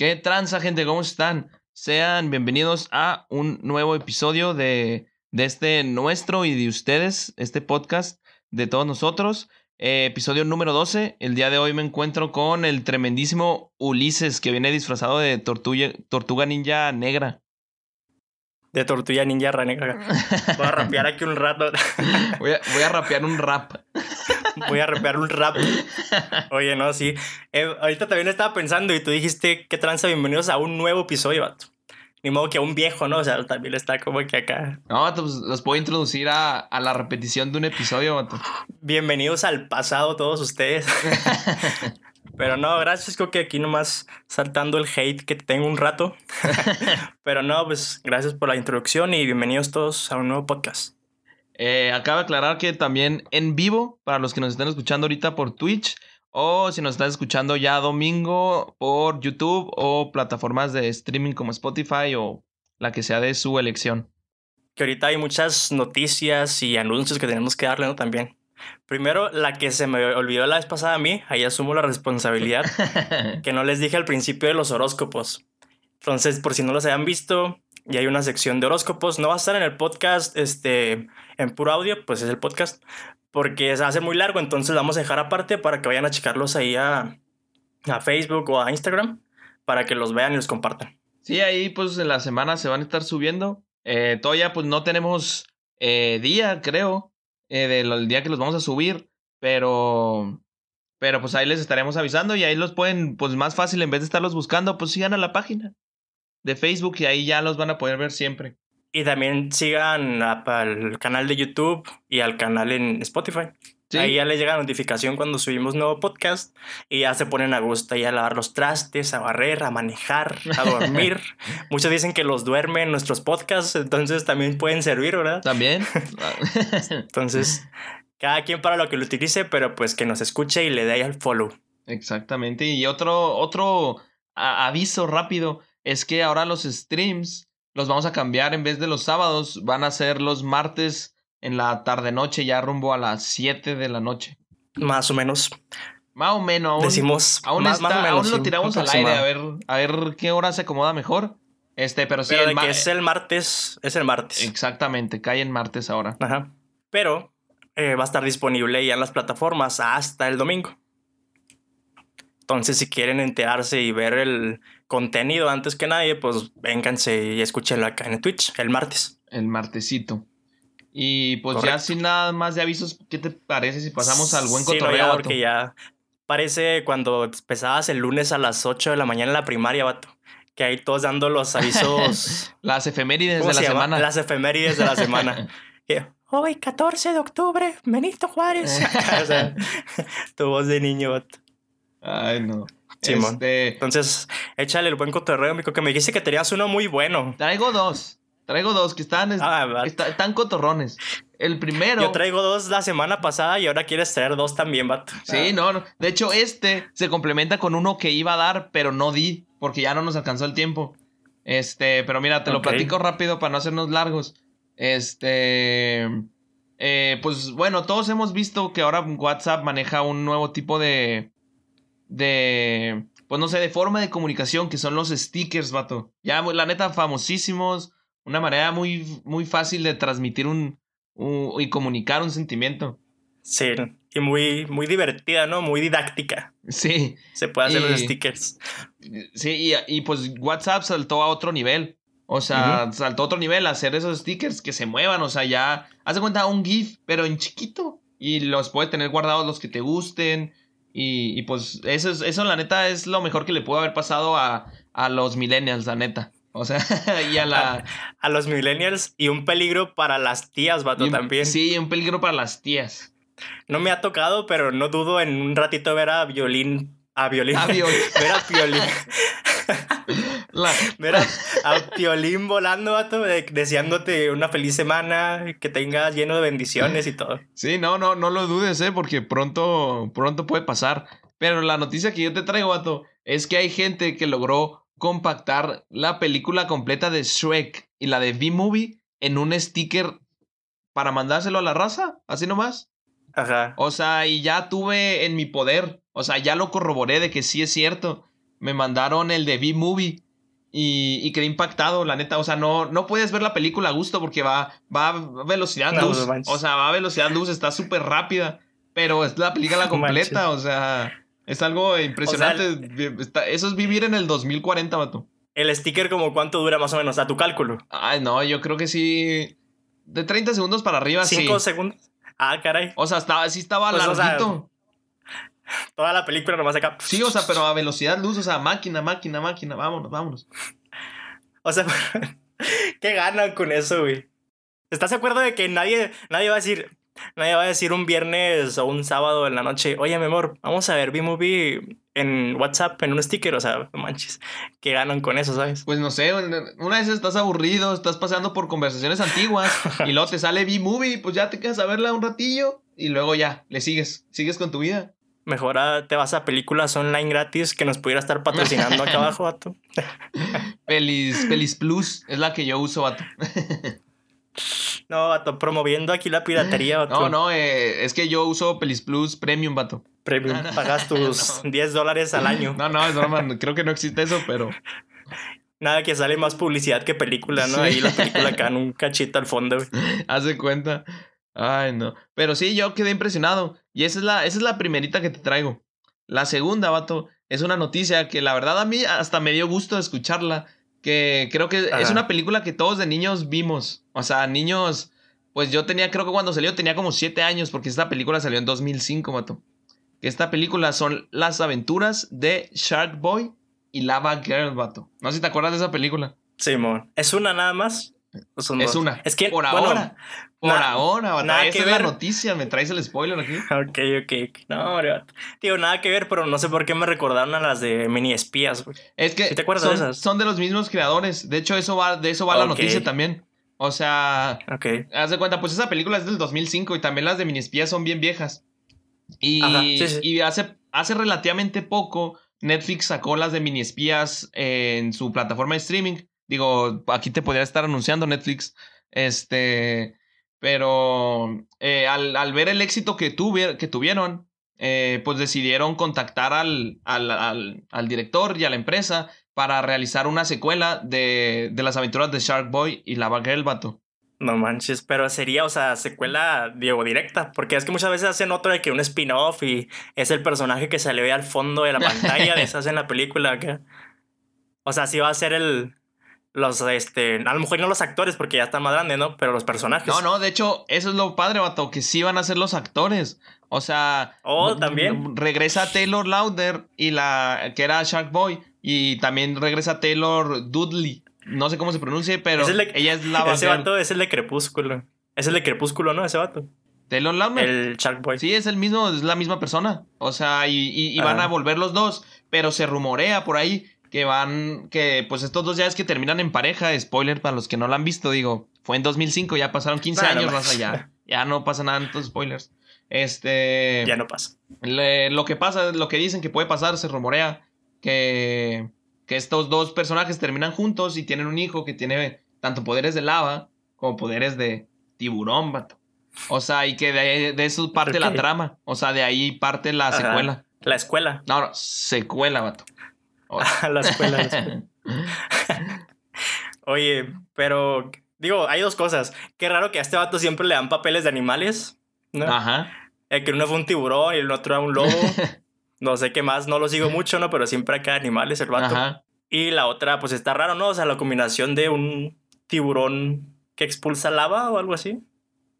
¿Qué tranza, gente? ¿Cómo están? Sean bienvenidos a un nuevo episodio de, de este nuestro y de ustedes, este podcast de todos nosotros. Eh, episodio número 12. El día de hoy me encuentro con el tremendísimo Ulises, que viene disfrazado de tortuga, tortuga ninja negra. De tortuga ninja negra. Voy a rapear aquí un rato. voy, a, voy a rapear un rap. voy a rapear un rap. Oye, no, sí. Eh, ahorita también estaba pensando y tú dijiste, qué tranza, bienvenidos a un nuevo episodio, vato. Ni modo que a un viejo, ¿no? O sea, también está como que acá. No, pues los puedo introducir a, a la repetición de un episodio, vato. Bienvenidos al pasado todos ustedes. Pero no, gracias, creo que aquí nomás saltando el hate que tengo un rato. Pero no, pues gracias por la introducción y bienvenidos todos a un nuevo podcast. Eh, acabo de aclarar que también en vivo, para los que nos están escuchando ahorita por Twitch, o si nos están escuchando ya domingo por YouTube o plataformas de streaming como Spotify o la que sea de su elección. Que ahorita hay muchas noticias y anuncios que tenemos que darle, ¿no? También. Primero, la que se me olvidó la vez pasada a mí, ahí asumo la responsabilidad, que no les dije al principio de los horóscopos. Entonces, por si no los hayan visto, y hay una sección de horóscopos. No va a estar en el podcast, este, en puro audio, pues es el podcast, porque se hace muy largo, entonces vamos a dejar aparte para que vayan a checarlos ahí a, a Facebook o a Instagram, para que los vean y los compartan. Sí, ahí pues en la semana se van a estar subiendo. Eh, todavía pues no tenemos eh, día, creo, eh, del día que los vamos a subir, pero... Pero pues ahí les estaremos avisando y ahí los pueden, pues más fácil, en vez de estarlos buscando, pues sigan a la página de Facebook y ahí ya los van a poder ver siempre. Y también sigan al canal de YouTube y al canal en Spotify. Ahí ya les llega la notificación cuando subimos nuevo podcast y ya se ponen a gusto y a lavar los trastes, a barrer, a manejar, a dormir. Muchos dicen que los duermen nuestros podcasts, entonces también pueden servir, ¿verdad? También. entonces, cada quien para lo que lo utilice, pero pues que nos escuche y le dé al follow. Exactamente. Y otro, otro aviso rápido es que ahora los streams los vamos a cambiar en vez de los sábados, van a ser los martes en la tarde noche, ya rumbo a las 7 de la noche. Más o menos. Más o menos. Aún, Decimos. Aún, aún lo tiramos al aire a ver, a ver qué hora se acomoda mejor. Este, pero sí. el que es el martes, es el martes. Exactamente, cae en martes ahora. Ajá. Pero eh, va a estar disponible ya en las plataformas hasta el domingo. Entonces, si quieren enterarse y ver el contenido antes que nadie, pues vénganse y escúchenlo acá en Twitch el martes. El martesito. Y pues ya sin nada más de avisos, ¿qué te parece si pasamos al buen cotorreo? Sí, porque ya parece cuando empezabas el lunes a las 8 de la mañana en la primaria, vato. Que ahí todos dando los avisos. Las efemérides de la semana. Las efemérides de la semana. Hoy, 14 de octubre, Benito Juárez. tu voz de niño, vato. Ay, no. Simón. Este... Entonces, échale el buen cotorreo, amigo, que me dijiste que tenías uno muy bueno. Traigo dos. Traigo dos que están, ah, están cotorrones. El primero. Yo traigo dos la semana pasada y ahora quieres traer dos también, vato. Sí, no, no. De hecho, este se complementa con uno que iba a dar, pero no di, porque ya no nos alcanzó el tiempo. Este, pero mira, te lo platico rápido para no hacernos largos. Este. Eh, pues bueno, todos hemos visto que ahora WhatsApp maneja un nuevo tipo de de, pues no sé, de forma de comunicación, que son los stickers, vato. Ya, la neta, famosísimos, una manera muy, muy fácil de transmitir un, y comunicar un sentimiento. Sí, y muy, muy divertida, ¿no? Muy didáctica. Sí. Se puede hacer los stickers. Sí, y, pues WhatsApp saltó a otro nivel. O sea, saltó a otro nivel a hacer esos stickers que se muevan. O sea, ya. Haz de cuenta un GIF, pero en chiquito. Y los puedes tener guardados los que te gusten. Y, pues eso, es, eso la neta es lo mejor que le pudo haber pasado a, los millennials, la neta. O sea, y a la... A, los millennials y un peligro para las tías, vato, también. Sí, un peligro para las tías. No me ha tocado, pero no dudo en un ratito ver a Violín... A Violín. A Violín. ver a Violín. Ver a, Violín volando, vato, deseándote una feliz semana, que tengas lleno de bendiciones y todo. Sí, no, no, no lo dudes, eh, porque pronto, pronto puede pasar. Pero la noticia que yo te traigo, vato, es que hay gente que logró compactar la película completa de Shrek y la de V-Movie en un sticker para mandárselo a la raza, así nomás. Ajá. O sea, y ya tuve en mi poder, o sea, ya lo corroboré de que sí es cierto me mandaron el de B-Movie. Y, y, quedé impactado, la neta. O sea, no, no puedes ver la película a gusto porque va, va a velocidad luz. o sea, va a velocidad luz, está súper rápida. Pero es la película completa, o sea, es algo impresionante. eso es vivir en el 2040, vato. El sticker, como cuánto dura más o menos, a tu cálculo. Ay, no, yo creo que sí. De 30 segundos para arriba, sí. ¿5 segundos? Ah, caray. O sea, estaba, sí estaba pues, larguito. Toda la película nomás acá. Sí, o sea, pero a velocidad luz, o sea, máquina, máquina, máquina, vámonos, vámonos. O sea, ¿qué ganan con eso, güey? ¿Estás de acuerdo de que nadie, nadie va a decir, Nadie va a decir un viernes o un sábado en la noche, oye, mi amor, vamos a ver B-Movie en WhatsApp, en un sticker, o sea, manches, ¿qué ganan con eso, sabes? Pues no sé, una vez estás aburrido, estás pasando por conversaciones antiguas y luego te sale B-Movie, pues ya te quedas a verla un ratillo y luego ya, le sigues, sigues con tu vida. Mejor te vas a películas online gratis que nos pudiera estar patrocinando acá abajo, vato. Pelis, Pelis Plus es la que yo uso, vato. No, vato, promoviendo aquí la piratería, vato. No, no, eh, es que yo uso Pelis Plus Premium, vato. Premium, pagas tus 10 dólares al año. No, no, es broma, creo que no existe eso, pero... Nada, que sale más publicidad que película, ¿no? Ahí la película acá en un cachito al fondo, güey. Hace cuenta. Ay, no. Pero sí, yo quedé impresionado. Y esa es la, esa es la primerita que te traigo. La segunda, vato, es una noticia que la verdad a mí hasta me dio gusto escucharla que creo que es una película que todos de niños vimos. O sea, niños, pues yo tenía, creo que cuando salió tenía como 7 años, porque esta película salió en 2005, mato. Que esta película son las aventuras de Shark Boy y Lava Girl, vato. No sé si te acuerdas de esa película. Simón. ¿Es una nada más? Es una. Es que por ahora. Por ahora, Nada Esa es la noticia. Me traes el spoiler aquí. Ok, ok. No, Tío, nada que ver, pero no sé por qué me recordaron a las de mini espías, Es que te acuerdas son, de esas? son de los mismos creadores. De hecho, eso va, de eso va la noticia también. O sea, ok. Haz de cuenta, pues esa película es del 2005 y también las de mini espías son bien viejas. Y, y hace, hace relativamente poco Netflix sacó las de mini espías en su plataforma de streaming. Digo, aquí te podría estar anunciando Netflix. Este. Pero eh, al, ver el éxito que, que tuvieron, eh, pues decidieron contactar al, al, al, director y a la empresa para realizar una secuela de, de las aventuras de Shark Boy y Lava Girl, vato. No manches, pero sería, o sea, secuela, digo, directa, porque es que muchas veces hacen otro de que un spin-off y es el personaje que se le ve al fondo de la pantalla, de esas en la película. O sea, sí va a ser el, los, este, a lo mejor no los actores porque ya están más grandes, ¿no? Pero los personajes. No, no, de hecho, eso es lo padre, vato, que sí van a ser los actores. O sea, oh, también. Regresa Taylor Lauder y la que era Shark Boy y también regresa Taylor Dudley. No sé cómo se pronuncia, pero ella es la Ese vato es el de Crepúsculo. Es el de Crepúsculo, ¿no? Ese vato. Taylor Lauder. El Shark Boy. Sí, es el mismo, es la misma persona. O sea, y, y, van a volver los dos, pero se rumorea por ahí que van, que pues estos dos ya es que terminan en pareja, spoiler para los que no lo han visto, digo, fue en 2005, ya pasaron 15 años más allá, ya no pasa nada en estos spoilers. Este... Ya no pasa. lo que pasa, lo que dicen que puede pasar, se rumorea que, que estos dos personajes terminan juntos y tienen un hijo que tiene tanto poderes de lava como poderes de tiburón, vato. O sea, y que de, eso parte la trama. O sea, de ahí parte la secuela. La escuela. No, no, secuela, vato. A la escuela. Oye, pero digo, hay dos cosas. Qué raro que a este vato siempre le dan papeles de animales, ¿no? Ajá. El que uno fue un tiburón y el otro era un lobo. no sé qué más, no lo sigo mucho, ¿no? Pero siempre acá animales el vato. Ajá. Y la otra, pues está raro, ¿no? O sea, la combinación de un tiburón que expulsa lava o algo así.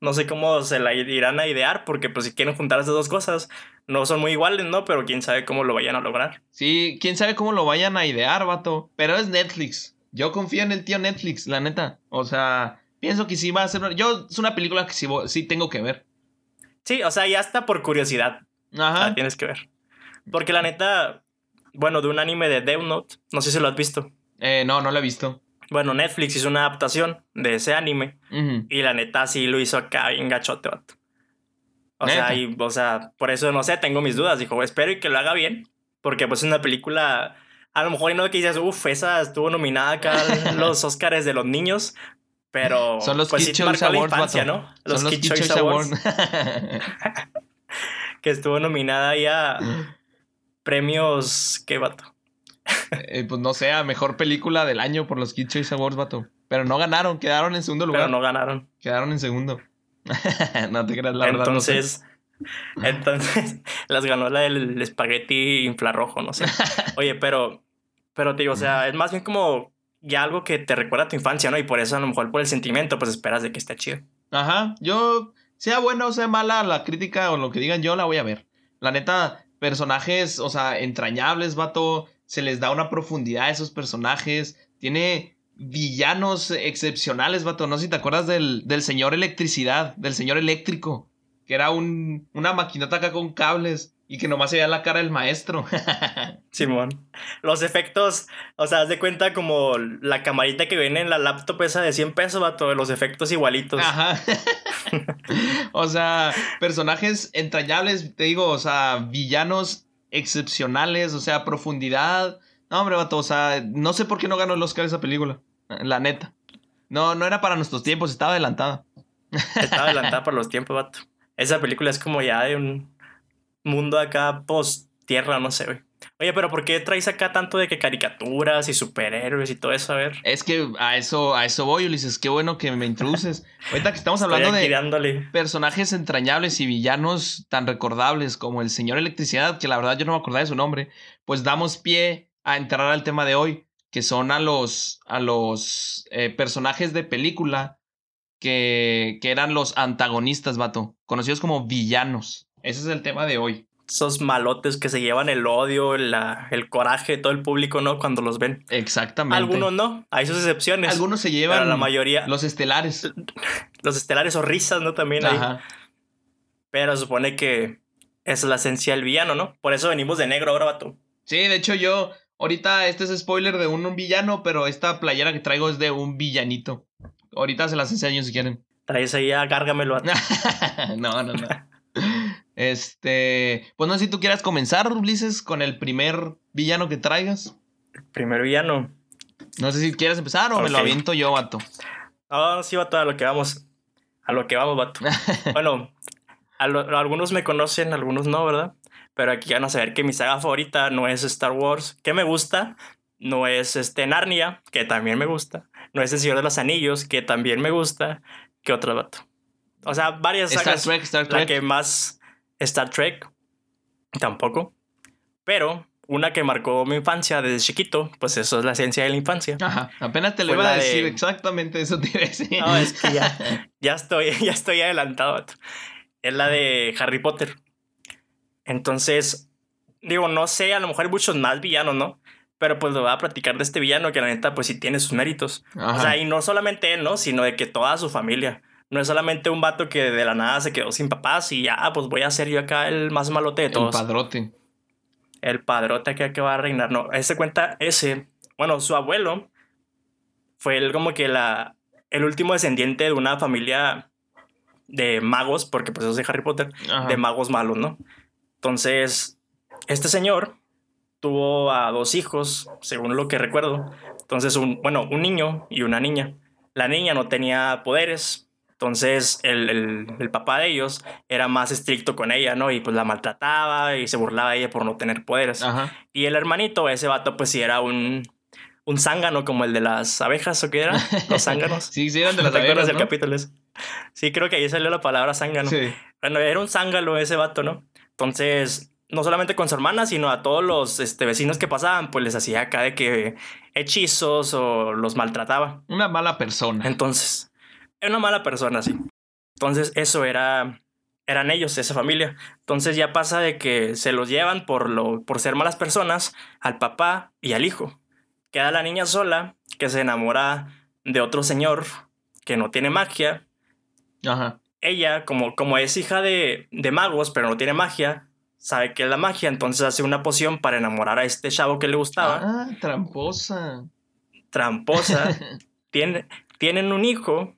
No sé cómo se la irán a idear, porque pues si quieren juntar esas dos cosas, no son muy iguales, ¿no? Pero quién sabe cómo lo vayan a lograr. Sí, quién sabe cómo lo vayan a idear, vato. Pero es Netflix. Yo confío en el tío Netflix, la neta. O sea, pienso que sí va a ser... Yo, es una película que sí, sí tengo que ver. Sí, o sea, ya está por curiosidad. Ajá. tienes que ver. Porque la neta, bueno, de un anime de Death Note, no sé si lo has visto. Eh, no, no lo he visto. Bueno, Netflix hizo una adaptación de ese anime. Y la neta sí lo hizo acá en gachote, vato. O sea, y, o sea, por eso no sé, tengo mis dudas. Dijo, espero y que lo haga bien. Porque pues es una película. A lo mejor no que dices, uff, esa estuvo nominada acá los Oscars de los niños. Pero son los pues, sí marcó la infancia, ¿no? Los, son los Awards. que estuvo nominada ya premios. ¿Qué vato? Eh, pues no sé, a mejor película del año por los Kids Choice Awards, vato. Pero no ganaron, quedaron en segundo lugar. Pero no ganaron. Quedaron en segundo. no te creas, la verdad. Entonces, entonces, las ganó la del espagueti infrarrojo, no sé. Oye, pero, pero te digo, o sea, es más bien como ya algo que te recuerda a tu infancia, ¿no? Y por eso a lo mejor por el sentimiento, pues esperas de que esté chido. Ajá, yo, sea buena o sea mala la crítica o lo que digan, yo la voy a ver. La neta, personajes, o sea, entrañables, vato, se les da una profundidad a esos personajes, tiene villanos excepcionales, vato. No sé si te acuerdas del, del señor electricidad, del señor eléctrico, que era un, una maquinota acá con cables y que nomás se veía la cara del maestro. Simón. Los efectos, o sea, haz de cuenta como la camarita que viene en la laptop esa de 100 pesos, vato, los efectos igualitos. Ajá. o sea, personajes entrañables, te digo, o sea, villanos excepcionales, o sea, profundidad. No, hombre, vato, o sea, no sé por qué no ganó el Oscar esa película. La neta. No, no era para nuestros tiempos, estaba adelantada. Estaba adelantada por los tiempos, vato. Esa película es como ya de un mundo acá post tierra, no sé, güey. Oye, pero ¿por qué traes acá tanto de que caricaturas y superhéroes y todo eso? A ver. Es que a eso, a eso voy, Ulises. Qué bueno que me introduces. Ahorita que estamos hablando de personajes entrañables y villanos tan recordables como el señor Electricidad, que la verdad yo no me acordaba de su nombre, pues damos pie a entrar al tema de hoy, que son a los, a los eh, personajes de película que, que eran los antagonistas, vato, conocidos como villanos. Ese es el tema de hoy. Esos malotes que se llevan el odio, la, el coraje de todo el público, ¿no? Cuando los ven. Exactamente. Algunos no, hay sus excepciones. Algunos se llevan. la mayoría. Los estelares. Los estelares o risas, ¿no? También hay. Pero supone que es la esencia del villano, ¿no? Por eso venimos de negro ahora, vato. Sí, de hecho yo Ahorita este es spoiler de un, villano, pero esta playera que traigo es de un villanito. Ahorita se las enseño si quieren. Traes ahí a no, no, no. Este, pues no sé si tú quieras comenzar, Ulises, con el primer villano que traigas. El primer villano. No sé si quieres empezar o me lo aviento yo, vato. Ah, sí, vato, a lo que vamos. A lo que vamos, vato. bueno, algunos me conocen, algunos no, ¿verdad? Pero aquí van a saber que mi saga favorita no es Star Wars, que me gusta, no es este Narnia, que también me gusta, no es El Señor de los Anillos, que también me gusta, que otro vato. O sea, varias sagas. Star Trek, Star Trek. La que más Star Trek, tampoco. Pero una que marcó mi infancia desde chiquito, pues eso es la esencia de la infancia. Ajá, apenas te lo iba a decir exactamente eso te iba a decir. No, es que ya, ya estoy, ya estoy adelantado. Es la de Harry Potter. Entonces, digo, no sé, a lo mejor hay muchos más villanos, ¿no? Pero pues lo voy a platicar de este villano que la neta pues sí tiene sus méritos. O sea, y no solamente él, ¿no? Sino de que toda su familia. No es solamente un vato que de la nada se quedó sin papás y ya, pues voy a ser yo acá el más malote de todos. El padrote. El padrote que, que va a reinar. No, ese cuenta, ese, bueno, su abuelo fue el como que la, el último descendiente de una familia de magos, porque pues eso es de Harry Potter, de magos malos, ¿no? Entonces, este señor tuvo a dos hijos, según lo que recuerdo. Entonces, un, bueno, un niño y una niña. La niña no tenía poderes, entonces el, papá de ellos era más estricto con ella, ¿no? Y pues la maltrataba y se burlaba de ella por no tener poderes. Y el hermanito, ese vato, pues sí era un, un zángano como el de las abejas, ¿o qué era? Los zánganos. sí, sí, eran de las abejas. del capítulo Sí, creo que ahí salió la palabra zángano. Sí. Bueno, era un zángano ese vato, ¿no? Entonces, no solamente con su hermana, sino a todos los este, vecinos que pasaban, pues les hacía acá de que hechizos o los maltrataba. Una mala persona. Entonces, era una mala persona, sí. Entonces, eso era. Eran ellos, esa familia. Entonces ya pasa de que se los llevan por, lo, por ser malas personas al papá y al hijo. Queda la niña sola, que se enamora de otro señor que no tiene magia. Ajá ella, como, como es hija de, de magos, pero no tiene magia, sabe que es la magia, entonces hace una poción para enamorar a este chavo que le gustaba. Ah, tramposa. Tramposa. Tiene, tienen un hijo.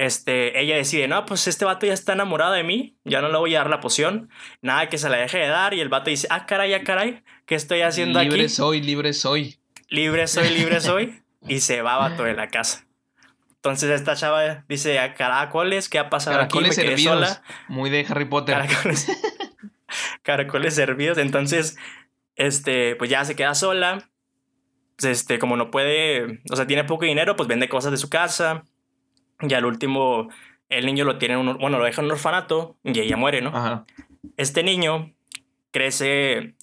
Este, ella decide, no, pues este vato ya está enamorado de mí, ya no le voy a dar la poción, nada que se la deje de dar, y el vato dice, ah, caray, ah, caray, ¿qué estoy haciendo aquí? Libre soy, libre soy. Libre soy, libre soy, y se va vato de la casa. Entonces esta chava dice, a caracoles, ¿qué ha pasado caracoles aquí? Me sola. Muy de Harry Potter. Caracoles, caracoles servidos. Entonces, este, pues ya se queda sola. este, como no puede, o sea, tiene poco dinero, pues vende cosas de su casa. Y al último, el niño lo tiene, un, bueno, lo deja en un orfanato y ella muere, ¿no? Ajá. Este niño crece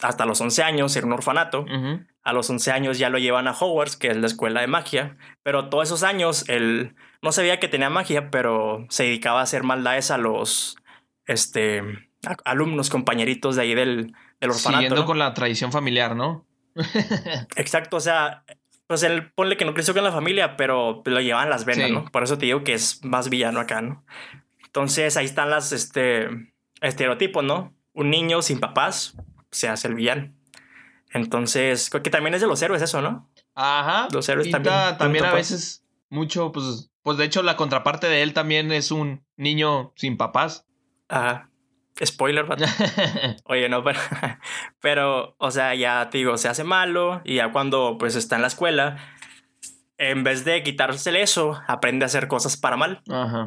hasta los 11 años en un orfanato. A los 11 años ya lo llevan a Hogwarts, que es la escuela de magia. Pero todos esos años él no sabía que tenía magia, pero se dedicaba a hacer maldades a los este, a- alumnos, compañeritos de ahí del, del orfanato. Siguiendo ¿no? con la tradición familiar, ¿no? Exacto, o sea, pues él ponle que no creció con la familia, pero lo llevaban las venas, Sí. ¿no? Por eso te digo que es más villano acá, ¿no? Entonces ahí están las este, estereotipos, ¿no? Un niño sin papás se hace el villano. Entonces, creo que también es de los héroes eso, ¿no? Ajá. Los héroes también también a veces mucho, pues, pues de hecho la contraparte de él también es un niño sin papás. Ajá. Spoiler, vato. Oye, no, pero, pero, o sea, ya te digo, se hace malo y ya cuando pues está en la escuela, en vez de quitársele eso, aprende a hacer cosas para mal. Ajá.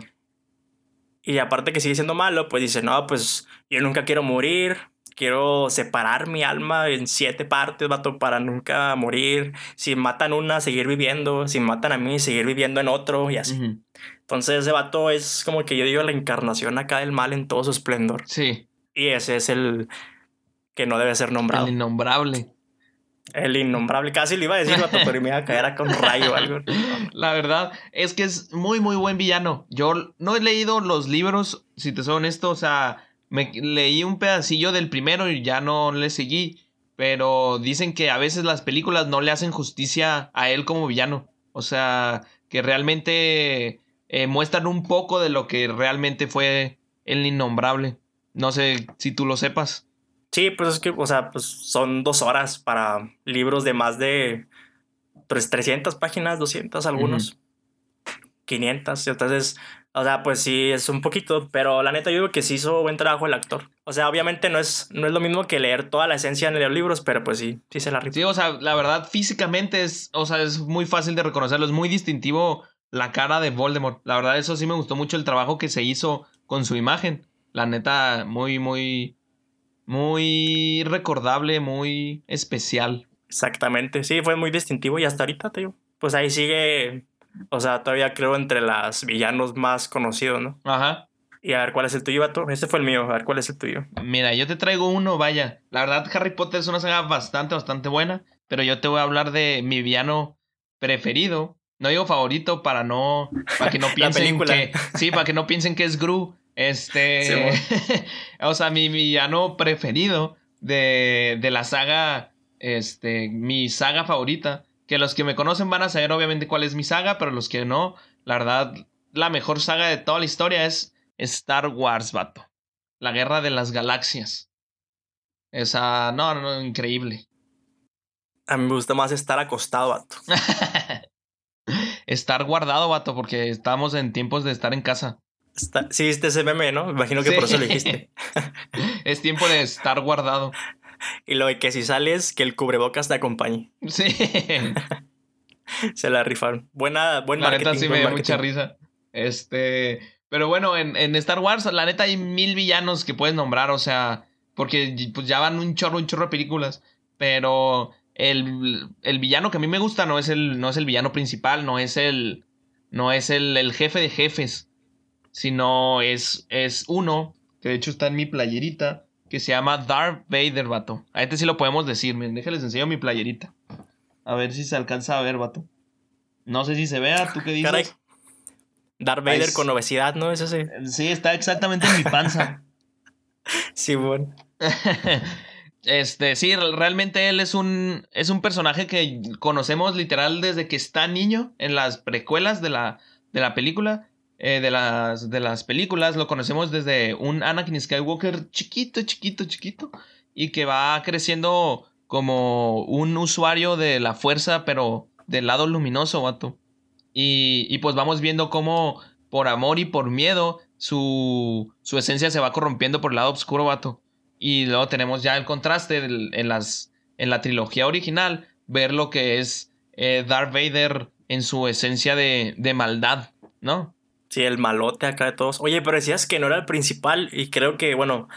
Y aparte que sigue siendo malo, pues dice, no, pues yo nunca quiero morir, quiero separar mi alma en siete partes, vato, para nunca morir. Si matan una, seguir viviendo, si matan a mí, seguir viviendo en otro y así. Ujú. Entonces ese vato es como que yo digo la encarnación acá del mal en todo su esplendor. Sí, Y ese es el que no debe ser nombrado. el innombrable. El innombrable. Casi le iba a decir, vato, pero me iba a caer acá un rayo o algo. La verdad es que es muy, muy buen villano. Yo no he leído los libros, si te soy honesto, o sea, me leí un pedacillo del primero y ya no le seguí. Pero dicen que a veces las películas no le hacen justicia a él como villano. O sea, que realmente eh, muestran un poco de lo que realmente fue el innombrable. No sé si tú lo sepas. Sí, pues es que, o sea, pues son dos horas para libros de más de pues, 300 páginas, 200 algunos, 500. Entonces, o sea, pues sí, es un poquito, pero la neta yo digo que sí hizo buen trabajo el actor. O sea, obviamente no es, no es lo mismo que leer toda la esencia en los libros, pero pues sí, sí se la rifó. Sí, o sea, la verdad, físicamente es, o sea, es muy fácil de reconocerlo. Es muy distintivo la cara de Voldemort. La verdad, eso sí me gustó mucho el trabajo que se hizo con su imagen. La neta, muy, muy, muy recordable, muy especial. Exactamente, sí, fue muy distintivo y hasta ahorita, te digo, pues ahí sigue, o sea, todavía creo entre las villanos más conocidos, ¿no? Ajá. Y a ver cuál es el tuyo, vato. Este fue el mío, a ver cuál es el tuyo. Mira, yo te traigo uno, vaya. La verdad, Harry Potter es una saga bastante, bastante buena. Pero yo te voy a hablar de mi villano preferido. No digo favorito para no. Para que no piensen que. Sí, para que no piensen que es Gru. Este. o sea, mi villano preferido de, de la saga. Este. Mi saga favorita. Que los que me conocen van a saber, obviamente, cuál es mi saga. Pero los que no, la verdad, la mejor saga de toda la historia es Star Wars, vato. La guerra de las galaxias. Esa, no, no, no, increíble. A mí me gusta más estar acostado, vato. estar guardado, vato, porque estamos en tiempos de estar en casa. Está- sí, viste ese meme, ¿no? Me imagino que Sí. por eso lo dijiste. es tiempo de estar guardado. Y lo de que si sales, que el cubrebocas te acompañe. Sí. Se la rifaron. Buena, buen la marketing. neta sí me dio mucha risa. Este. Pero bueno, en, en Star Wars, la neta hay mil villanos que puedes nombrar, o sea. Porque pues ya van un chorro, un chorro de películas. Pero el, el villano que a mí me gusta no es el, no es el villano principal, no es el. No es el, el jefe de jefes. Sino es, es uno, que de hecho está en mi playerita, que se llama Darth Vader, vato. A este sí lo podemos decir, miren, déjenles enseño mi playerita. A ver si se alcanza a ver, vato. No sé si se vea, ¿tú qué dices? Caray. Darth Vader con obesidad, ¿no? Es ese. Sí, está exactamente en mi panza. Sí, bueno. Este, sí, realmente él es un, es un personaje que conocemos literal desde que está niño en las precuelas de la, de la película. eh, de, las, de las películas lo conocemos desde un Anakin Skywalker chiquito, chiquito, chiquito. Y que va creciendo como un usuario de la fuerza, pero del lado luminoso, vato. Y, y pues vamos viendo cómo por amor y por miedo su, su esencia se va corrompiendo por el lado oscuro, vato. Y luego tenemos ya el contraste del- en, las, en la trilogía original, ver lo que es eh, Darth Vader en su esencia de, de maldad, ¿no? Sí, el malote acá de todos. Oye, pero decías que no era el principal y creo que, bueno,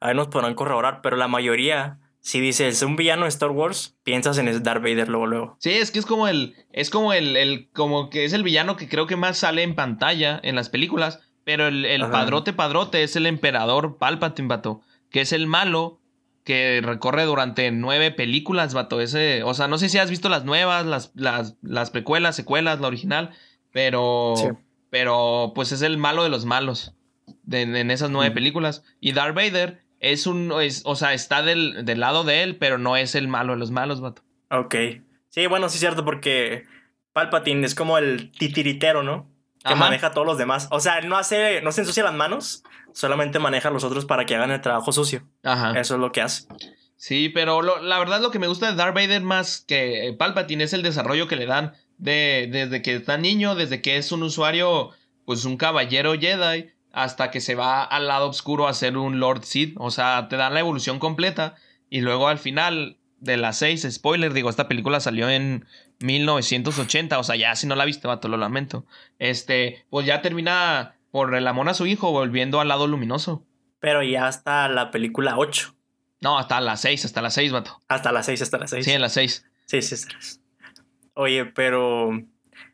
a ver nos podrán corroborar, pero la mayoría si dices un villano de Star Wars, piensas en Darth Vader luego, luego. Sí, es que es como el, es como el, el, como que es el villano que creo que más sale en pantalla en las películas, pero el, el padrote padrote es el emperador Palpatine, vato, que es el malo que recorre durante nueve películas, vato. Ese, o sea, no sé si has visto las nuevas, las, las, las precuelas, secuelas, la original, pero, pero pues es el malo de los malos en esas nueve películas. Y Darth Vader es un, es, o sea, está del, del, lado de él, pero no es el malo de los malos, vato. Ok. Sí, bueno, sí es cierto, porque Palpatine es como el titiritero, ¿no? Que maneja a todos los demás. O sea, no hace, no se ensucia las manos, solamente maneja a los otros para que hagan el trabajo sucio. Ajá. Eso es lo que hace. Sí, pero la verdad lo que me gusta de Darth Vader más que Palpatine es el desarrollo que le dan de, desde que está niño, desde que es un usuario, pues un caballero Jedi, hasta que se va al lado oscuro a ser un Lord Sith. O sea, te dan la evolución completa y luego al final de las seis, spoiler, digo, esta película salió en 1980, o sea, ya si no la viste, vato, lo lamento. Este, pues ya termina por el amor a su hijo, volviendo al lado luminoso. Pero ya hasta la película 8. No, hasta las 6, hasta las 6, vato. Hasta las 6, hasta las 6. Sí, en las 6. Sí, sí, sí. Oye, pero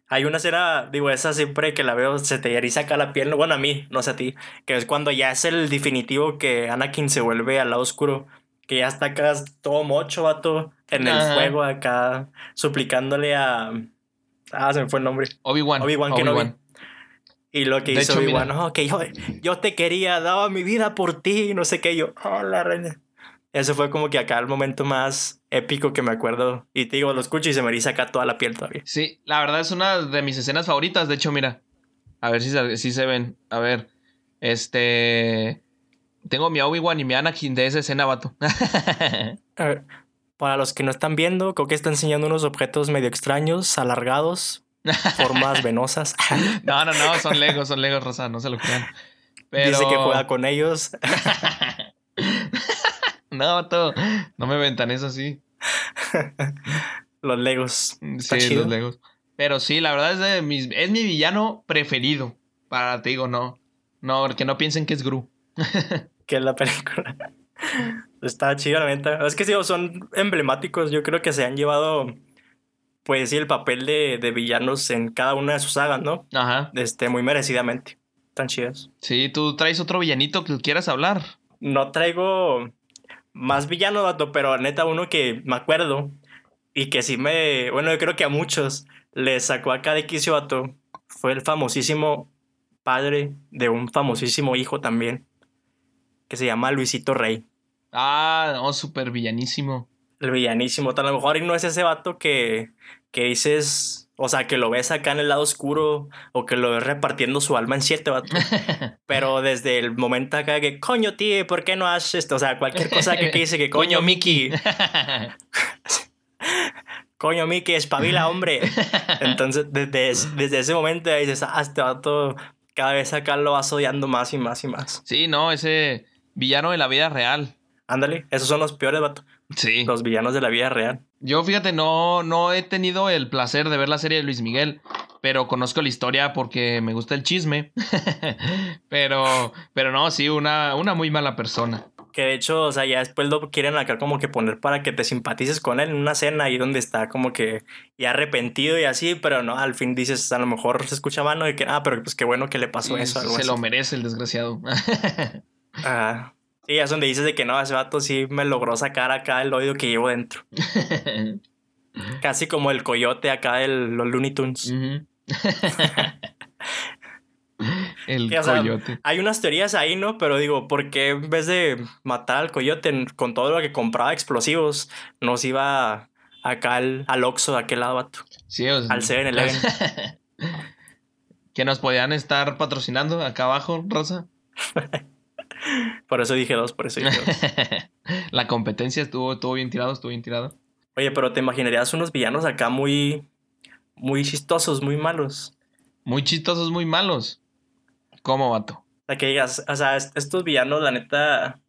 hay una escena, digo, esa siempre que la veo se te eriza acá la piel, bueno, a mí, no sé a ti, que es cuando ya es el definitivo que Anakin se vuelve al lado oscuro, que ya está acá todo mocho, vato, en el fuego acá, suplicándole a... Ah, se me fue el nombre. Obi-Wan. Obi-Wan Obi y lo que hizo Obi-Wan, no, que yo, yo te quería, daba mi vida por ti, no sé qué, yo, oh, la reina. Ese fue como que acá el momento más épico que me acuerdo. Y te digo, lo escucho y se me eriza acá toda la piel todavía. Sí, la verdad es una de mis escenas favoritas. De hecho, mira, a ver si, si se ven. A ver, este... Tengo mi Obi-Wan y mi Anakin de esa escena, vato. a ver, para los que no están viendo, creo que está enseñando unos objetos medio extraños, alargados, formas venosas. no, no, no, son legos, son legos, Rosa, no se lo crean. Dice que juega con ellos. no, todo. No me ventan eso así. los legos. sí, los legos. Pero sí, la verdad es, de mis, es mi villano preferido. Para, te digo, no. No, que no piensen que es Gru. Que es la película. Está chido, la neta. Es que sí, son emblemáticos. Yo creo que se han llevado pues sí, el papel de, de, villanos en cada una de sus sagas, ¿no? Ajá. Este, muy merecidamente. Tan chidas. Sí, tú traes otro villanito que quieras hablar. No traigo más villano, vato, pero neta uno que me acuerdo y que sí me, bueno, yo creo que a muchos les sacó acá de quicio, vato, fue el famosísimo padre de un famosísimo hijo también, que se llama Luisito Rey. Ah, no, súper villanísimo el villanísimo. A lo mejor no es ese vato que, que dices, o sea, que lo ves acá en el lado oscuro o que lo ves repartiendo su alma en siete vato. Pero desde el momento acá que, coño, tío, ¿por qué no haces esto? O sea, cualquier cosa que, dice que, coño, Mickey. coño, Mickey, espabila, hombre. Entonces, desde, desde ese momento dices, ah, este vato cada vez acá lo vas odiando más y más y más. Sí, no, ese villano de la vida real. Ándale, esos son los peores, vato. Sí. Los villanos de la vida real. Yo, fíjate, no, no he tenido el placer de ver la serie de Luis Miguel, pero conozco la historia porque me gusta el chisme. pero, pero no, sí, una, una muy mala persona. Que de hecho, o sea, ya después lo quieren acá como que poner para que te simpatices con él en una cena ahí donde está como que ya arrepentido y así, pero no, al fin dices, a lo mejor se escucha mano de que, ah, pero pues qué bueno que le pasó eso. se lo merece el desgraciado. ah. Sí, es donde dices de que no, ese vato sí me logró sacar acá el oído que llevo dentro. Casi como el coyote acá de los Looney Tunes. el coyote. hay unas teorías ahí, ¿no? Pero digo, ¿por qué en vez de matar al coyote con todo lo que compraba explosivos, nos iba acá al, al Oxxo de aquel lado, vato? Sí, o sea, al 7-Eleven. que nos podían estar patrocinando acá abajo, Rosa. por eso dije dos, por eso dije dos. La competencia estuvo, estuvo bien tirado, estuvo bien tirado. Oye, pero te imaginarías unos villanos acá muy, muy chistosos, muy malos. Muy chistosos, muy malos. ¿Cómo, vato? O sea, que digas, o sea, estos villanos, la neta,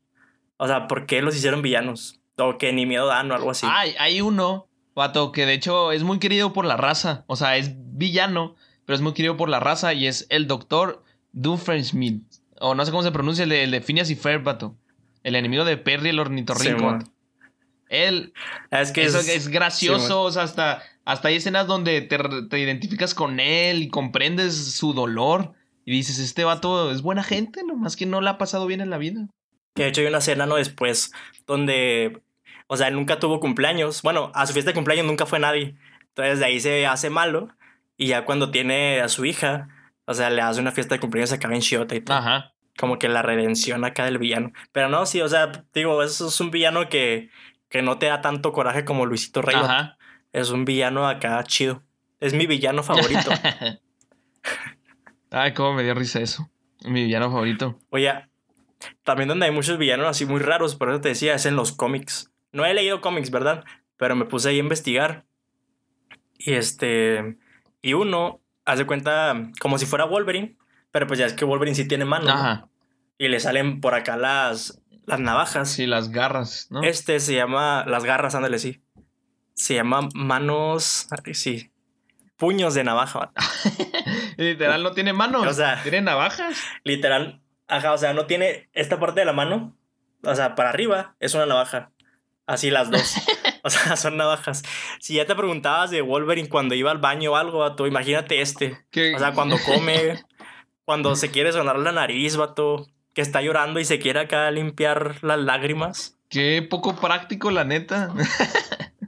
o sea, ¿por qué los hicieron villanos? O que ni miedo dan o algo así. Hay, hay uno, vato, que de hecho es muy querido por la raza. O sea, es villano, pero es muy querido por la raza y es el doctor Doofenshmirtz. O no sé cómo se pronuncia el de, el de Phineas y Ferb, vato. El enemigo de Perry, el ornitorrinco. Él. Es que eso es, es, gracioso. o sea, hasta, hasta hay escenas donde te, te, identificas con él y comprendes su dolor. Y dices, este vato es buena gente, nomás que no le ha pasado bien en la vida. Que de hecho hay una escena, ¿no? Después, donde. O sea, él nunca tuvo cumpleaños. Bueno, a su fiesta de cumpleaños nunca fue nadie. Entonces de ahí se hace malo. Y ya cuando tiene a su hija, o sea, le hace una fiesta de cumpleaños a en Shiota y todo. Ajá. Como que la redención acá del villano. Pero no, sí, o sea, digo, eso es un villano que, que no te da tanto coraje como Luisito Rey. Ajá. Es un villano acá chido. Es mi villano favorito. Ay, cómo me dio risa eso. Mi villano favorito. Oye, también donde hay muchos villanos así muy raros, por eso te decía, es en los cómics. No he leído cómics, ¿verdad? Pero me puse ahí a investigar. Y este. Y uno hace cuenta como si fuera Wolverine, pero pues ya es que Wolverine sí tiene manos. Ajá. Y le salen por acá las, las navajas. Sí, las garras, ¿no? Este se llama. Las garras, ándale, sí. Se llama manos. Sí. Puños de navaja. literal, no tiene manos. O sea. Tiene navajas. Literal. Ajá, o sea, no tiene esta parte de la mano. O sea, para arriba es una navaja. Así las dos. O sea, son navajas. Si ya te preguntabas de Wolverine cuando iba al baño o algo, vato, imagínate este. O sea, cuando come, cuando se quiere sonar la nariz, vato, que está llorando y se quiere acá limpiar las lágrimas. Qué poco práctico, la neta.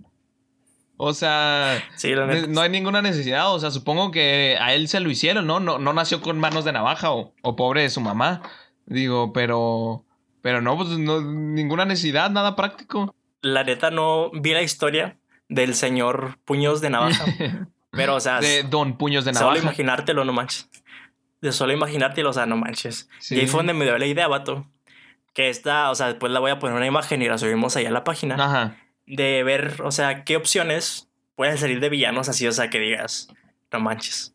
o sea, no hay ninguna necesidad. O sea, supongo que a él se lo hicieron, ¿no? No, no nació con manos de navaja o, o pobre de su mamá. Digo, pero. Pero no, pues no, ninguna necesidad, nada práctico la neta no vi la historia del señor Puños de Navaja. pero, o sea. De Don Puños de Navaja. Solo imaginártelo, no manches. De solo imaginártelo, o sea, no manches. Y ahí fue donde me dio la idea, vato. Que esta, o sea, después la voy a poner una imagen y la subimos ahí a la página. Ajá. De ver, o sea, qué opciones pueden salir de villanos así, o sea, que digas, no manches.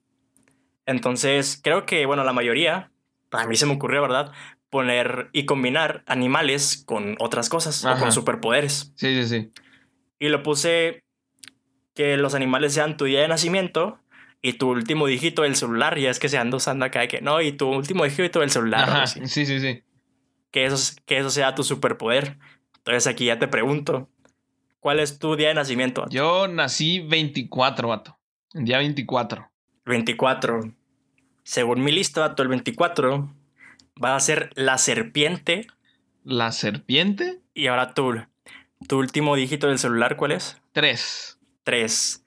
Entonces, creo que, bueno, la mayoría, a mí se me ocurrió, ¿verdad? Poner y combinar animales con otras cosas o con superpoderes. Sí, sí, sí. Y lo puse que los animales sean tu día de nacimiento y tu último dígito del celular. Y es que se anda usando acá que no, y tu último dígito del celular. Sí, sí, sí. Que eso, que eso sea tu superpoder. Entonces aquí ya te pregunto, ¿cuál es tu día de nacimiento? Yo nací 24, vato. El día 24. 24. Según mi lista, vato, el 24 va a ser la serpiente. ¿La serpiente? Y ahora tú, tu último dígito del celular, ¿cuál es? Tres. Tres.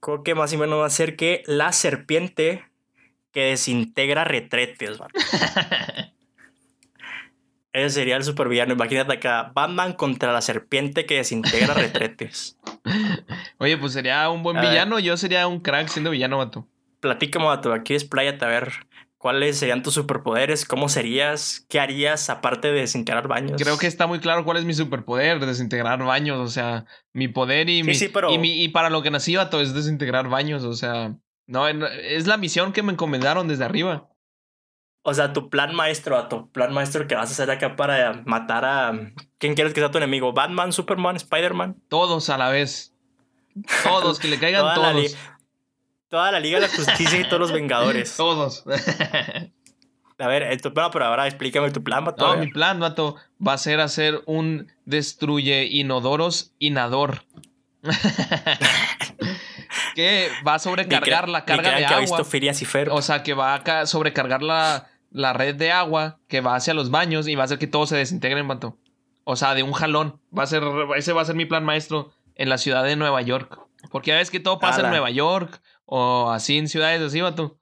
Creo que más o menos va a ser que la serpiente que desintegra retretes. Ese sería el supervillano. Imagínate acá, Batman contra la serpiente que desintegra retretes. Oye, pues sería un buen villano. Yo sería un crack siendo villano, vato. Platícame, vato. Aquí es pláyate a ver ¿Cuáles serían tus superpoderes? ¿Cómo serías? ¿Qué harías aparte de desintegrar baños? Creo que está muy claro cuál es mi superpoder, desintegrar baños. O sea, mi poder y, mi, y, para lo que nací, todo es desintegrar baños. O sea, no, es la misión que me encomendaron desde arriba. O sea, tu plan maestro, tu plan maestro que vas a hacer acá para matar a... ¿Quién quieres que sea tu enemigo? ¿Batman, Superman, Spider-Man? Todos a la vez. Todos, que le caigan todos. Toda la Liga de la Justicia y todos los Vengadores. Todos. A ver, esto, pero ahora explícame tu plan, Mato. No, mi plan, Mato, va a ser hacer un destruye inodoros inador. que va a sobrecargar la carga de agua. O sea, que va a sobrecargar la, la, red de agua que va hacia los baños y va a hacer que todos se desintegren, Mato. O sea, de un jalón. Va a ser, ese va a ser mi plan maestro en la ciudad de Nueva York. Porque ya ves que todo pasa en Nueva York o así en ciudades así, vato.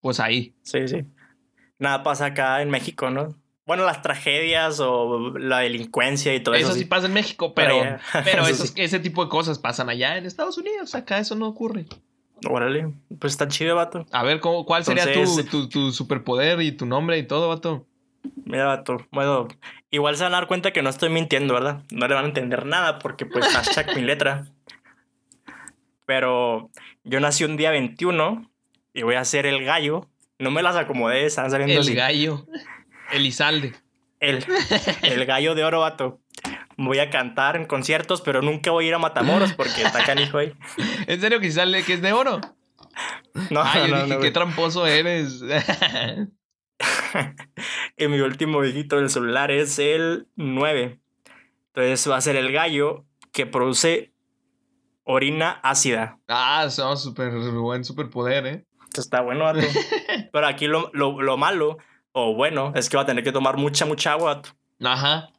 Pues ahí. Sí, sí. Nada pasa acá en México, ¿no? Bueno, las tragedias o la delincuencia y todo eso. Eso sí pasa en México, pero, pero, ese tipo de cosas pasan allá en Estados Unidos. Acá eso no ocurre. Órale, pues está chido, vato. A ver, ¿cómo, ¿cuál sería tu, tu, tu, superpoder y tu nombre y todo, vato? Mira, vato, bueno, igual se van a dar cuenta que no estoy mintiendo, ¿verdad? No le van a entender nada porque pues hashtag mi letra. Pero yo nací un día 21 y voy a ser el gallo. No me las acomodé, están saliendo El gallo. Elizalde. El, el gallo de oro, vato. Voy a cantar en conciertos, pero nunca voy a ir a Matamoros porque está canijo ahí. ¿En serio que sale que es de oro? No, Ay, no, dije, qué tramposo eres. y mi último dígito del celular es el 9. Entonces va a ser el gallo que produce orina ácida. Ah, eso es súper buen superpoder, ¿eh? Está bueno, vato. Pero aquí lo, lo, lo, malo, o bueno, es que va a tener que tomar mucha, mucha agua, vato. Ajá.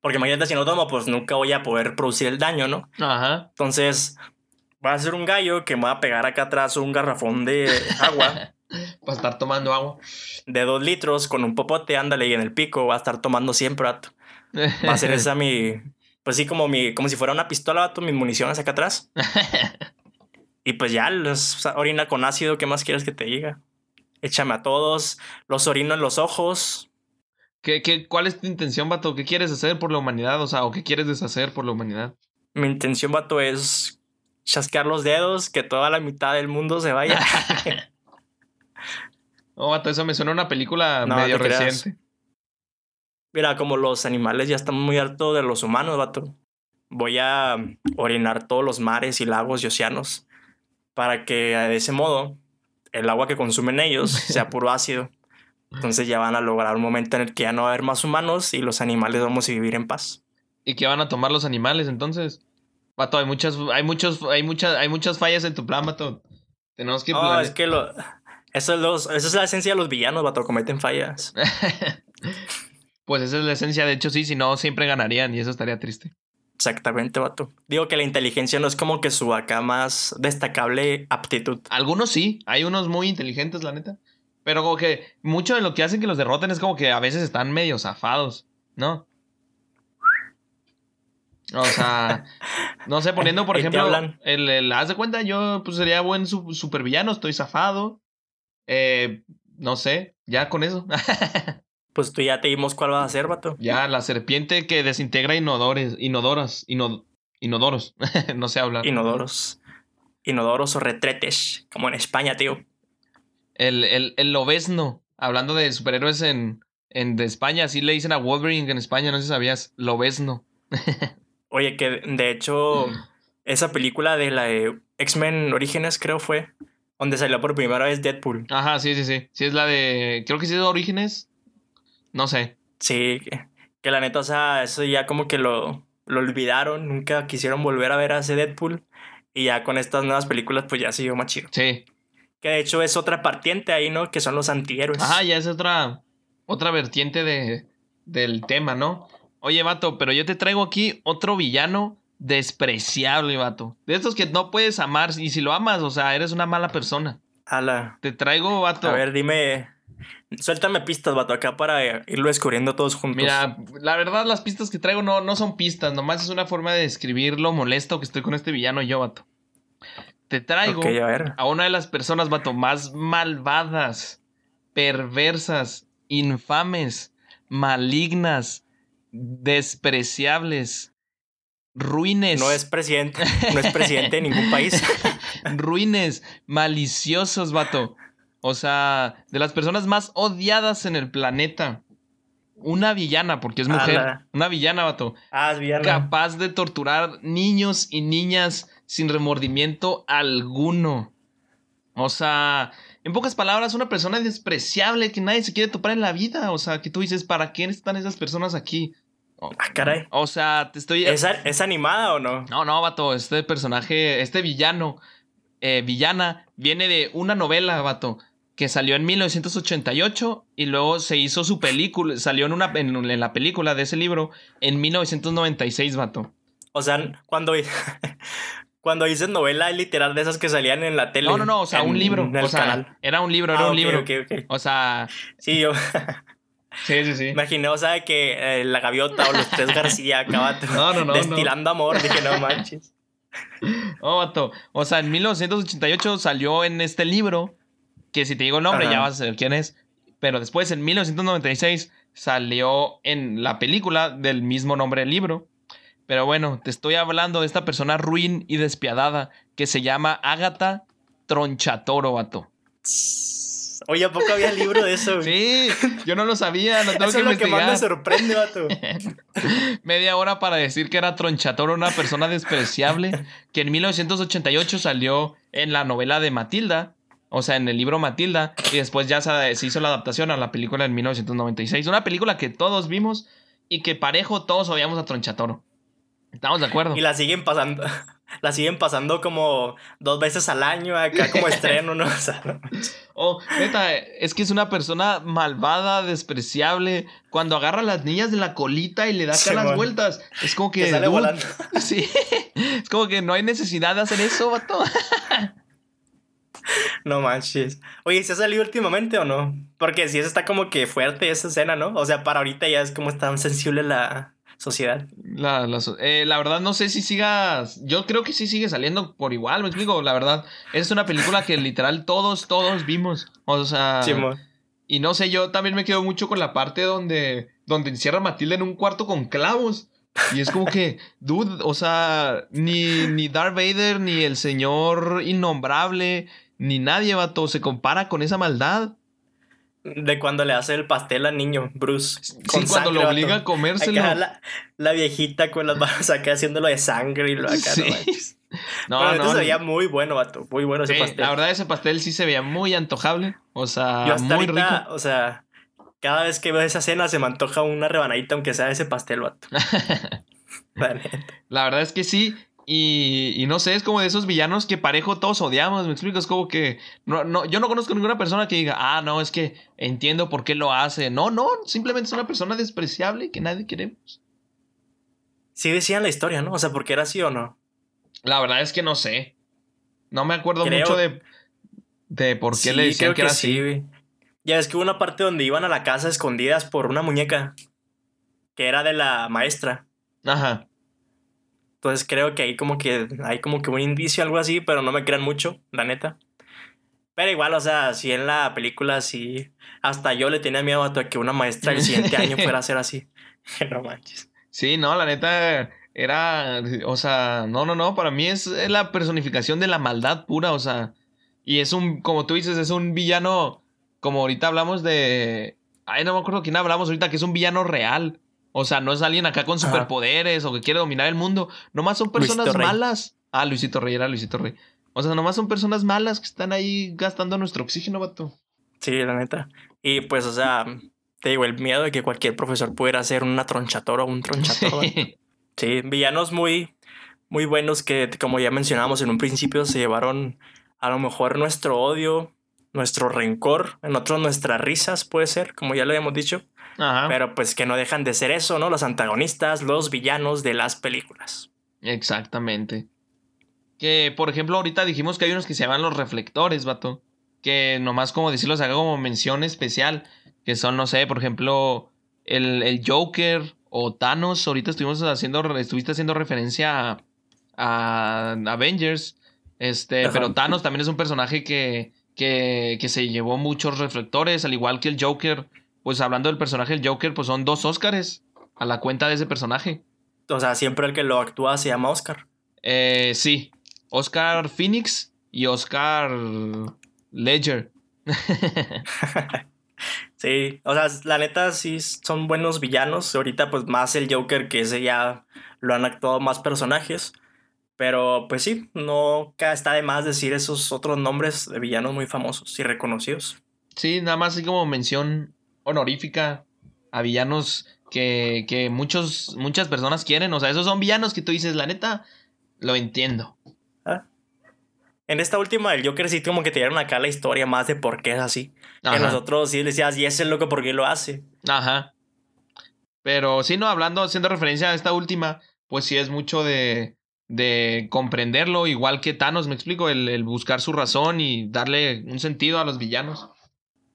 Porque imagínate, si no tomo, pues nunca voy a poder producir el daño, ¿no? Ajá. Entonces, va a ser un gallo que me va a pegar acá atrás un garrafón de agua. Para estar tomando agua. De dos litros con un popote, ándale, y en el pico va a estar tomando siempre, vato. Va a ser esa mi. Pues sí, como mi. Como si fuera una pistola, vato, mis municiones acá atrás. y pues ya, los orina con ácido, ¿qué más quieres que te diga? Échame a todos, los orino en los ojos. ¿Qué, qué, cuál es tu intención, vato? ¿Qué quieres hacer por la humanidad? O sea, ¿o qué quieres deshacer por la humanidad? Mi intención, vato, es chasquear los dedos, que toda la mitad del mundo se vaya. oh, vato, eso me suena a una película medio reciente. Mira, como los animales ya están muy hartos de los humanos, vato. Voy a orinar todos los mares y lagos y océanos para que de ese modo el agua que consumen ellos sea puro ácido. Entonces ya van a lograr un momento en el que ya no va a haber más humanos y los animales vamos a vivir en paz. ¿Y qué van a tomar los animales entonces? Vato, hay muchas, hay muchos, hay muchas, hay muchas fallas en tu plan, vato. Tenemos que No, es que lo, eso, es los, eso es la esencia de los villanos, vato, cometen fallas. pues esa es la esencia, de hecho sí, si no siempre ganarían y eso estaría triste. Exactamente, vato. Digo que la inteligencia no es como que su acá más destacable aptitud. Algunos sí, hay unos muy inteligentes, la neta. Pero como que mucho de lo que hacen que los derroten es como que a veces están medio zafados, ¿no? O sea, no sé, poniendo por ejemplo, el, el, haz de cuenta, yo pues sería buen supervillano, estoy zafado. Eh, no sé, ya con eso. pues tú ya te dimos cuál vas a hacer, vato. Ya, la serpiente que desintegra inodores, inodoras, inodoros, no sé hablar. Inodoros. Inodoros o retretes, como en España, tío. El, el, el lobesno, hablando de superhéroes en, en de España, así le dicen a Wolverine en España, no sé si sabías, lobesno. Oye, que de hecho, esa película de la de X-Men Orígenes, creo fue, donde salió por primera vez Deadpool. Ajá, sí, sí, sí. Sí, es la de. Creo que sí es de Orígenes. No sé. Sí, que, la neta, o sea, eso ya como que lo, lo olvidaron. Nunca quisieron volver a ver a ese Deadpool. Y ya con estas nuevas películas, pues ya siguió más chido. Sí. Que de hecho es otra partiente ahí, ¿no? Que son los antihéroes. Ajá, ya es otra. Otra vertiente de, del tema, ¿no? Oye, vato, pero yo te traigo aquí otro villano despreciable, vato. De estos que no puedes amar. Y si lo amas, o sea, eres una mala persona. Ala. Te traigo, vato. A ver, dime. Suéltame pistas, vato, acá para irlo descubriendo todos juntos. Mira, la verdad, las pistas que traigo no, no son pistas, nomás es una forma de describir lo molesto que estoy con este villano yo, vato. Te traigo a, a una de las personas, vato, más malvadas, perversas, infames, malignas, despreciables, ruines. No es presidente, no es presidente de ningún país. ruines, maliciosos, vato. O sea, de las personas más odiadas en el planeta. Una villana, porque es mujer. Una villana, vato. Ah, es villana. Capaz de torturar niños y niñas sin remordimiento alguno. O sea, en pocas palabras, una persona despreciable que nadie se quiere topar en la vida. O sea, que tú dices, ¿para qué están esas personas aquí? Ah, caray. O sea, te estoy. ¿Es, animada o no? No, no, vato. Este personaje, este villano, eh, villana, viene de una novela, vato, que salió en 1988 y luego se hizo su película. Salió en, una, en, la película de ese libro en 1996, vato. O sea, cuando. Cuando dices novela literal de esas que salían en la tele. No, no, no, o sea, un libro. o sea, era un libro, era ah, un libro. O sea. Sí, yo. Sí, sí, sí. Imaginé, o sea, que eh, la gaviota o los tres García acaban destilando amor. Dije, no manches. Oh, vato. O sea, en 1988 salió en este libro, que si te digo el nombre ya vas a saber quién es. Pero después, en 1996, salió en la película del mismo nombre del libro. Pero bueno, te estoy hablando de esta persona ruin y despiadada que se llama Agatha Tronchatoro, vato. Oye, ¿a poco había libro de eso? Sí, yo no lo sabía, tengo eso que es lo que más me sorprende, vato. Media hora para decir que era Tronchatoro, una persona despreciable, que en 1988 salió en la novela de Matilda, o sea, en el libro Matilda, y después ya se hizo la adaptación a la película en 1996. Una película que todos vimos y que parejo todos odiamos a Tronchatoro. ¿Estamos de acuerdo? Y la siguen pasando. La siguen pasando como dos veces al año, acá como estreno, ¿no? O sea, no. Oh, neta, es que es una persona malvada, despreciable. Cuando agarra a las niñas de la colita y le da acá las vueltas, es como que. Que sale volando. Sí, es como que no hay necesidad de hacer eso, vato. No manches. Oye, ¿se ha salido últimamente o no? Porque si eso está como que fuerte esa escena, ¿no? O sea, para ahorita ya es como tan sensible la sociedad. La, la, eh, la verdad, no sé si sigas. Yo creo que sí sigue saliendo por igual, me explico. La verdad, es una película que literal todos, todos vimos. O sea. Y no sé, yo también me quedo mucho con la parte donde, donde encierra a Matilda en un cuarto con clavos. Y es como que, dude, o sea, ni, ni Darth Vader, ni el señor innombrable, ni nadie, vato, se compara con esa maldad. De cuando le hace el pastel al niño, Bruce. Sí, cuando lo vato. obliga a comérselo. Acá la, la viejita con las manos acá haciéndolo de sangre y lo acá. Sí. No. No, Pero no, se veía muy bueno, vato. Muy bueno ese sí, pastel. la verdad, ese pastel sí se veía muy antojable. O sea, Yo hasta muy ahorita, rico. o sea, cada vez que veo esa cena se me antoja una rebanadita, aunque sea de ese pastel, vato. La verdad es que sí. Y, y no sé, es como de esos villanos que parejo todos odiamos, me explico, es como que no, no, yo no conozco ninguna persona que diga, ah, no, es que entiendo por qué lo hace. No, no, simplemente es una persona despreciable que nadie queremos. Sí decían la historia, ¿no? O sea, porque era así o no. La verdad es que no sé. No me acuerdo Creo- mucho de, de por qué Sí, le decían creo que era sí, así. Ya es que hubo una parte donde iban a la casa escondidas por una muñeca que era de la maestra. Ajá. Entonces creo que ahí como que hay como que un indicio, algo así, pero no me crean mucho, la neta. Pero igual, o sea, si en la película sí, hasta yo le tenía miedo a que una maestra el siguiente año fuera a ser así. no manches. Sí, no, la neta era, o sea, no, no, no, para mí es la personificación de la maldad pura, o sea, y es un, como tú dices, es un villano, como ahorita hablamos de, ay, no me acuerdo quién hablamos ahorita, que es un villano real, o sea, no es alguien acá con Ajá. superpoderes o que quiere dominar el mundo, nomás son personas Luisito Rey. malas. Ah, Luisito Rey, era Luisito Rey. O sea, nomás son personas malas que están ahí gastando nuestro oxígeno, vato. Sí, la neta. Y pues, o sea, te digo, el miedo de que cualquier profesor pudiera ser una tronchatora o un tronchatoro. Sí, villanos muy, muy buenos que, como ya mencionamos en un principio, se llevaron a lo mejor nuestro odio, nuestro rencor, en otros nuestras risas, puede ser, como ya lo habíamos dicho, Ajá. pero pues que no dejan de ser eso, ¿no? Los antagonistas, los villanos de las películas. Exactamente. Que, por ejemplo, ahorita dijimos que hay unos que se llaman los reflectores, vato. Que nomás como decirlos haga como mención especial. Que son, no sé, por ejemplo, el, el Joker o Thanos. Ahorita estuvimos haciendo, estuviste haciendo referencia a, a Avengers. Este, Ajá. pero Thanos también es un personaje que, que, que se llevó muchos reflectores, al igual que el Joker. Pues hablando del personaje del Joker, pues son dos Óscares a la cuenta de ese personaje. O sea, siempre el que lo actúa se llama Oscar. Eh, sí. Oscar Phoenix y Oscar Ledger. Sí, o sea, la neta sí son buenos villanos. Ahorita pues más el Joker que ese ya lo han actuado más personajes. Pero pues sí, no está de más decir esos otros nombres de villanos muy famosos y reconocidos. Sí, nada más así como mención honorífica a villanos que, que muchos, muchas personas quieren. O sea, esos son villanos que tú dices, la neta, lo entiendo. En esta última, el Joker sí como que te dieron acá la historia más de por qué es así. Ajá. nosotros sí decías, y ese es loco, ¿por qué lo hace? Ajá. Pero sí, no, hablando, haciendo referencia a esta última, pues sí es mucho de, de comprenderlo, igual que Thanos, me explico, el, el buscar su razón y darle un sentido a los villanos.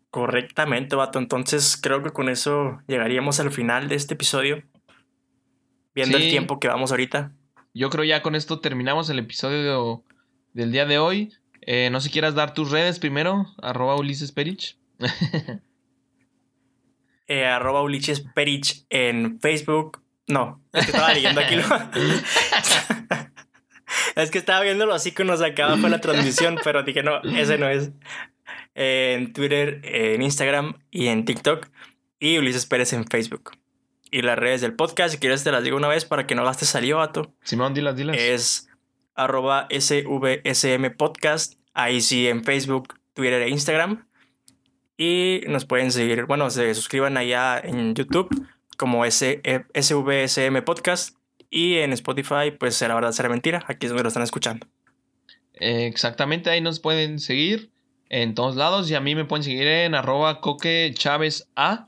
Correctamente, vato. Entonces creo que con eso llegaríamos al final de este episodio. Viendo Sí. el tiempo que vamos ahorita. Yo creo ya con esto terminamos el episodio del día de hoy. Eh, no sé si quieras dar tus redes primero, arroba Ulises Perich. Eh, arroba Ulises Perich en Facebook. No, es que estaba leyendo aquí. lo- es que estaba viendo los iconos acá abajo de la transmisión, pero dije, no, ese no es. Eh, en Twitter, en Instagram y en TikTok. Y Ulises Pérez en Facebook. Y las redes del podcast, si quieres te las digo una vez para que no gastes saliva, vato. Simón, dilas, dilas. Es arroba SVSM Podcast. Ahí sí en Facebook, Twitter e Instagram. Y nos pueden seguir, bueno, se suscriban allá en YouTube. como SVSM e, Podcast. Y en Spotify, pues será verdad, será mentira. Aquí es donde lo están escuchando. Exactamente, ahí nos pueden seguir en todos lados. Y a mí me pueden seguir en arroba coque Chávez A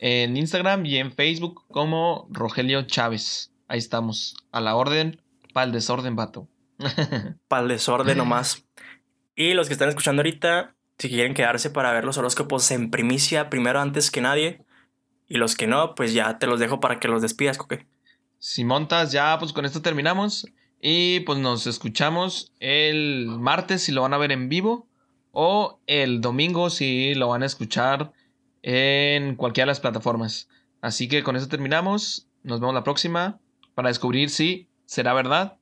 en Instagram y en Facebook como Rogelio Chávez. Ahí estamos, a la orden, para el desorden, vato. para el desorden nomás. Y los que están escuchando ahorita, si quieren quedarse para ver los horóscopos en primicia, primero antes que nadie. Y los que no, pues ya te los dejo para que los despidas, Coque. Si montas, ya pues con esto terminamos. Y pues nos escuchamos el martes si lo van a ver en vivo. O el domingo si lo van a escuchar en cualquiera de las plataformas. Así que con eso terminamos. Nos vemos la próxima para descubrir si será verdad,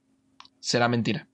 será mentira.